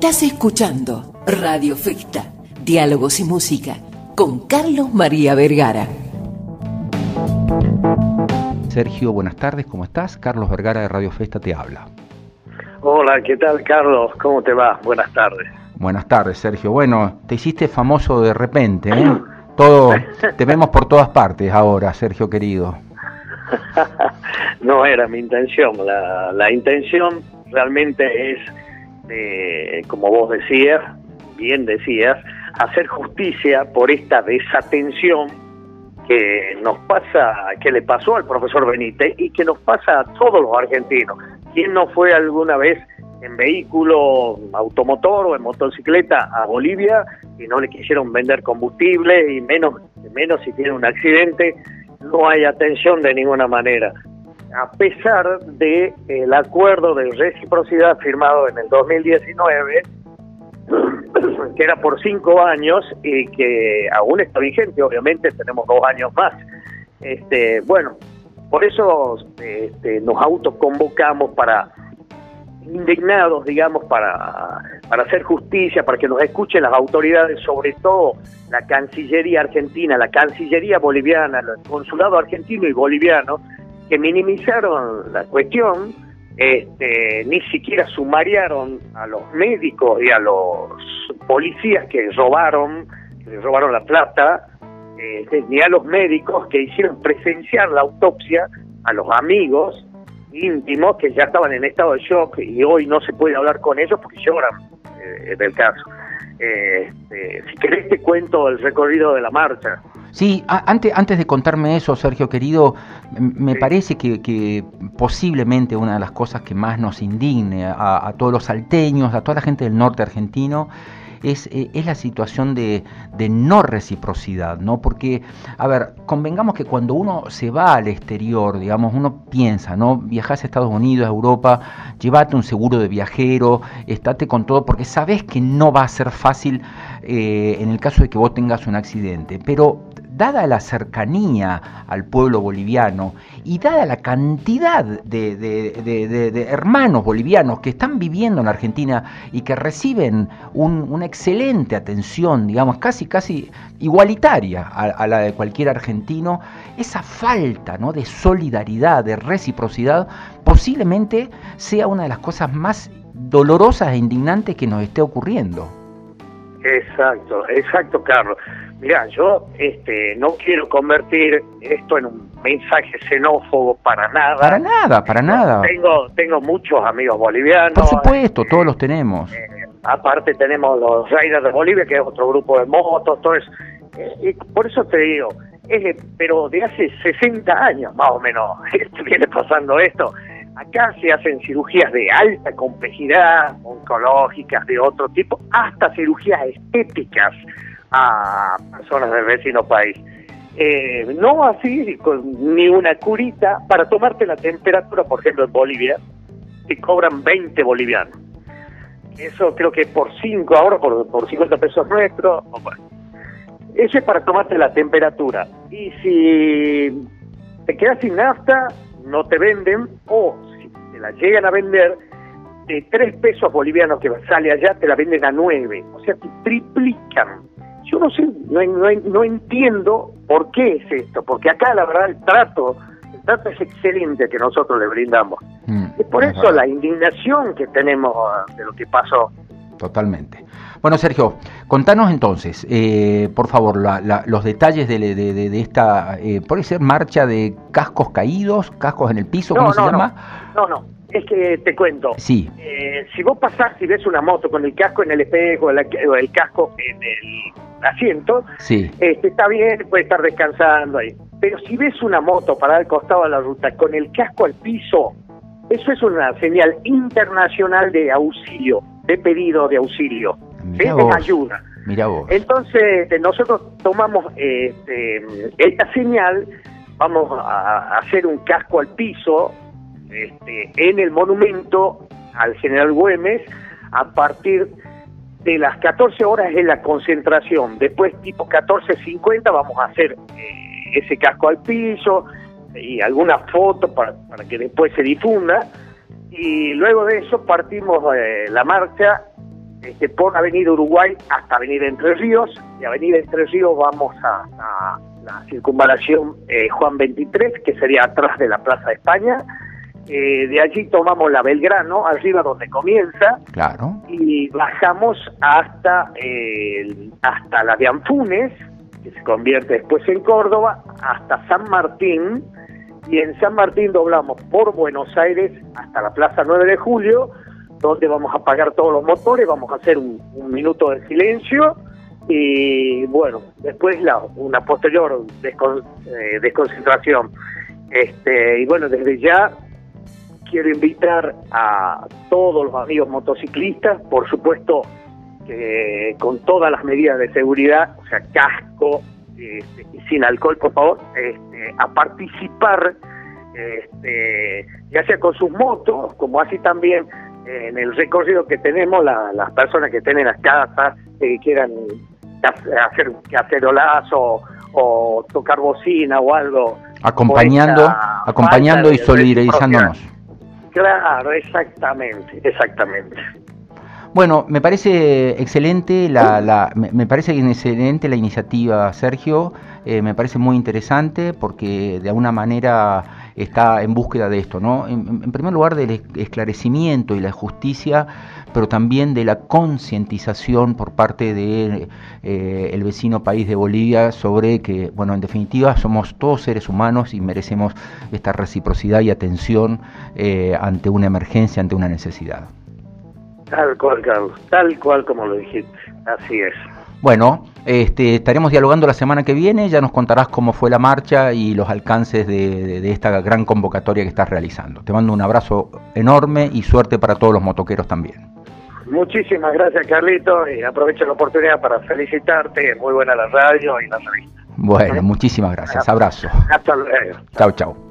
Estás escuchando Radio Festa, Diálogos y Música, con Carlos María Vergara. Sergio, buenas tardes, ¿cómo estás? Carlos Vergara de Radio Festa te habla. Hola, ¿qué tal Carlos? ¿Cómo te va? Buenas tardes. Buenas tardes, Sergio. Bueno, te hiciste famoso de repente, ¿eh? Todo, te vemos por todas partes ahora, Sergio querido. no era mi intención. La, la intención realmente es, eh, como vos decías, bien decías, hacer justicia por esta desatención que nos pasa, que le pasó al profesor Benítez y que nos pasa a todos los argentinos. ¿Quién no fue alguna vez en vehículo automotor o en motocicleta a Bolivia y no le quisieron vender combustible y menos, menos si tiene un accidente? No hay atención de ninguna manera. A pesar de el acuerdo de reciprocidad firmado en el 2019, que era por cinco años y que aún está vigente, obviamente tenemos dos años más. Este, bueno, por eso este, nos autoconvocamos para indignados, digamos, para, para hacer justicia, para que nos escuchen las autoridades, sobre todo la Cancillería argentina, la Cancillería boliviana, el consulado argentino y boliviano, que minimizaron la cuestión, este, ni siquiera sumariaron a los médicos y a los policías que robaron, que robaron la plata, este, ni a los médicos que hicieron presenciar la autopsia, a los amigos íntimos que ya estaban en estado de shock y hoy no se puede hablar con ellos porque lloran eh, del caso. Este, si querés te cuento el recorrido de la marcha. Sí, antes, antes de contarme eso, Sergio querido, me parece que, posiblemente una de las cosas que más nos indigne a, a todos los salteños, a toda la gente del norte argentino, es, eh, es la situación de, de, no reciprocidad, ¿no? Porque, a ver, convengamos que cuando uno se va al exterior, digamos, uno piensa, ¿no? Viajás a Estados Unidos, a Europa, llévate un seguro de viajero, estate con todo, porque sabes que no va a ser fácil eh, en el caso de que vos tengas un accidente. Pero dada la cercanía al pueblo boliviano y dada la cantidad de, hermanos bolivianos que están viviendo en Argentina y que reciben una excelente atención, digamos, casi, casi igualitaria a, la de cualquier argentino, esa falta ¿no? de solidaridad, de reciprocidad, posiblemente sea una de las cosas más dolorosas e indignantes que nos esté ocurriendo. Exacto, exacto, Carlos. Mira, yo este, no quiero convertir esto en un mensaje xenófobo para nada. Para nada, para nada. Tengo, tengo muchos amigos bolivianos. Por supuesto, todos los tenemos. Eh, aparte tenemos los Raiders de Bolivia, que es otro grupo de motos, todo eso. Eh, y por eso te digo, es, pero de hace 60 años más o menos viene pasando esto. Acá se hacen cirugías de alta complejidad, oncológicas, de otro tipo, hasta cirugías estéticas a personas del vecino país. Eh, no así con ni una curita para tomarte la temperatura, por ejemplo en Bolivia, te cobran 20 bolivianos. Eso creo que por 5 ahora, por, por 50 pesos nuestros. Eso es para tomarte la temperatura. Y si te quedas sin nafta, no te venden, o si te la llegan a vender, de 3 pesos bolivianos que sale allá, te la venden a 9. O sea, te triplican yo no sé, no, no, no entiendo por qué es esto, porque acá la verdad el trato, el trato es excelente que nosotros le brindamos. Mm, es por eso la indignación que tenemos de lo que pasó. Totalmente. Bueno, Sergio, contanos entonces, eh, por favor, los detalles de, de, esta, eh, ¿puede ser marcha de cascos caídos, cascos en el piso, ¿cómo se llama? No, no, es que te cuento. Sí. Eh, si vos pasás y ves una moto con el casco en el espejo o el casco en el asiento, sí. este, está bien, puede estar descansando ahí. Pero si ves una moto para al costado de la ruta con el casco al piso, eso es una señal internacional de auxilio, de pedido de auxilio, de ayuda. Mira vos. Entonces, este, nosotros tomamos este, esta señal, vamos a hacer un casco al piso este, en el monumento al general Güemes a partir de las 14 horas es la concentración. Después, tipo 14.50, vamos a hacer eh, ese casco al piso y alguna foto para, que después se difunda. Y luego de eso partimos eh, la marcha este, por Avenida Uruguay hasta Avenida Entre Ríos. De Avenida Entre Ríos vamos a, la circunvalación eh, Juan 23, que sería atrás de la Plaza de España. Eh, de allí tomamos la Belgrano, arriba donde comienza, claro. y bajamos hasta, hasta la de Anfunes, que se convierte después en Córdoba, hasta San Martín, y en San Martín doblamos por Buenos Aires hasta la Plaza 9 de Julio, donde vamos a apagar todos los motores, vamos a hacer un, minuto de silencio y bueno, después la, una posterior eh, desconcentración. Este, y bueno, desde ya quiero invitar a todos los amigos motociclistas, por supuesto, que con todas las medidas de seguridad, o sea, casco este, y sin alcohol, por favor, este, a participar, este, ya sea con sus motos, como así también en el recorrido que tenemos, las personas que tienen las casas, que quieran hacer cacerolazo o tocar bocina o algo. Acompañando, acompañando y solidarizándonos. Claro, exactamente, exactamente. Bueno, me parece excelente la, la me parece excelente la iniciativa, Sergio. Eh, me parece muy interesante porque de alguna manera está en búsqueda de esto, ¿no? En, primer lugar del esclarecimiento y la justicia, pero también de la concientización por parte de eh, vecino país de Bolivia sobre que, bueno, en definitiva somos todos seres humanos y merecemos esta reciprocidad y atención eh, ante una emergencia, ante una necesidad. Tal cual, Carlos, tal cual como lo dijiste, así es. Bueno, este, estaremos dialogando la semana que viene, ya nos contarás cómo fue la marcha y los alcances de, esta gran convocatoria que estás realizando. Te mando un abrazo enorme y suerte para todos los motoqueros también. Muchísimas gracias Carlito y aprovecho la oportunidad para felicitarte, muy buena la radio y la revista. Bueno, muchísimas gracias, abrazo. Hasta luego. Chao, chao.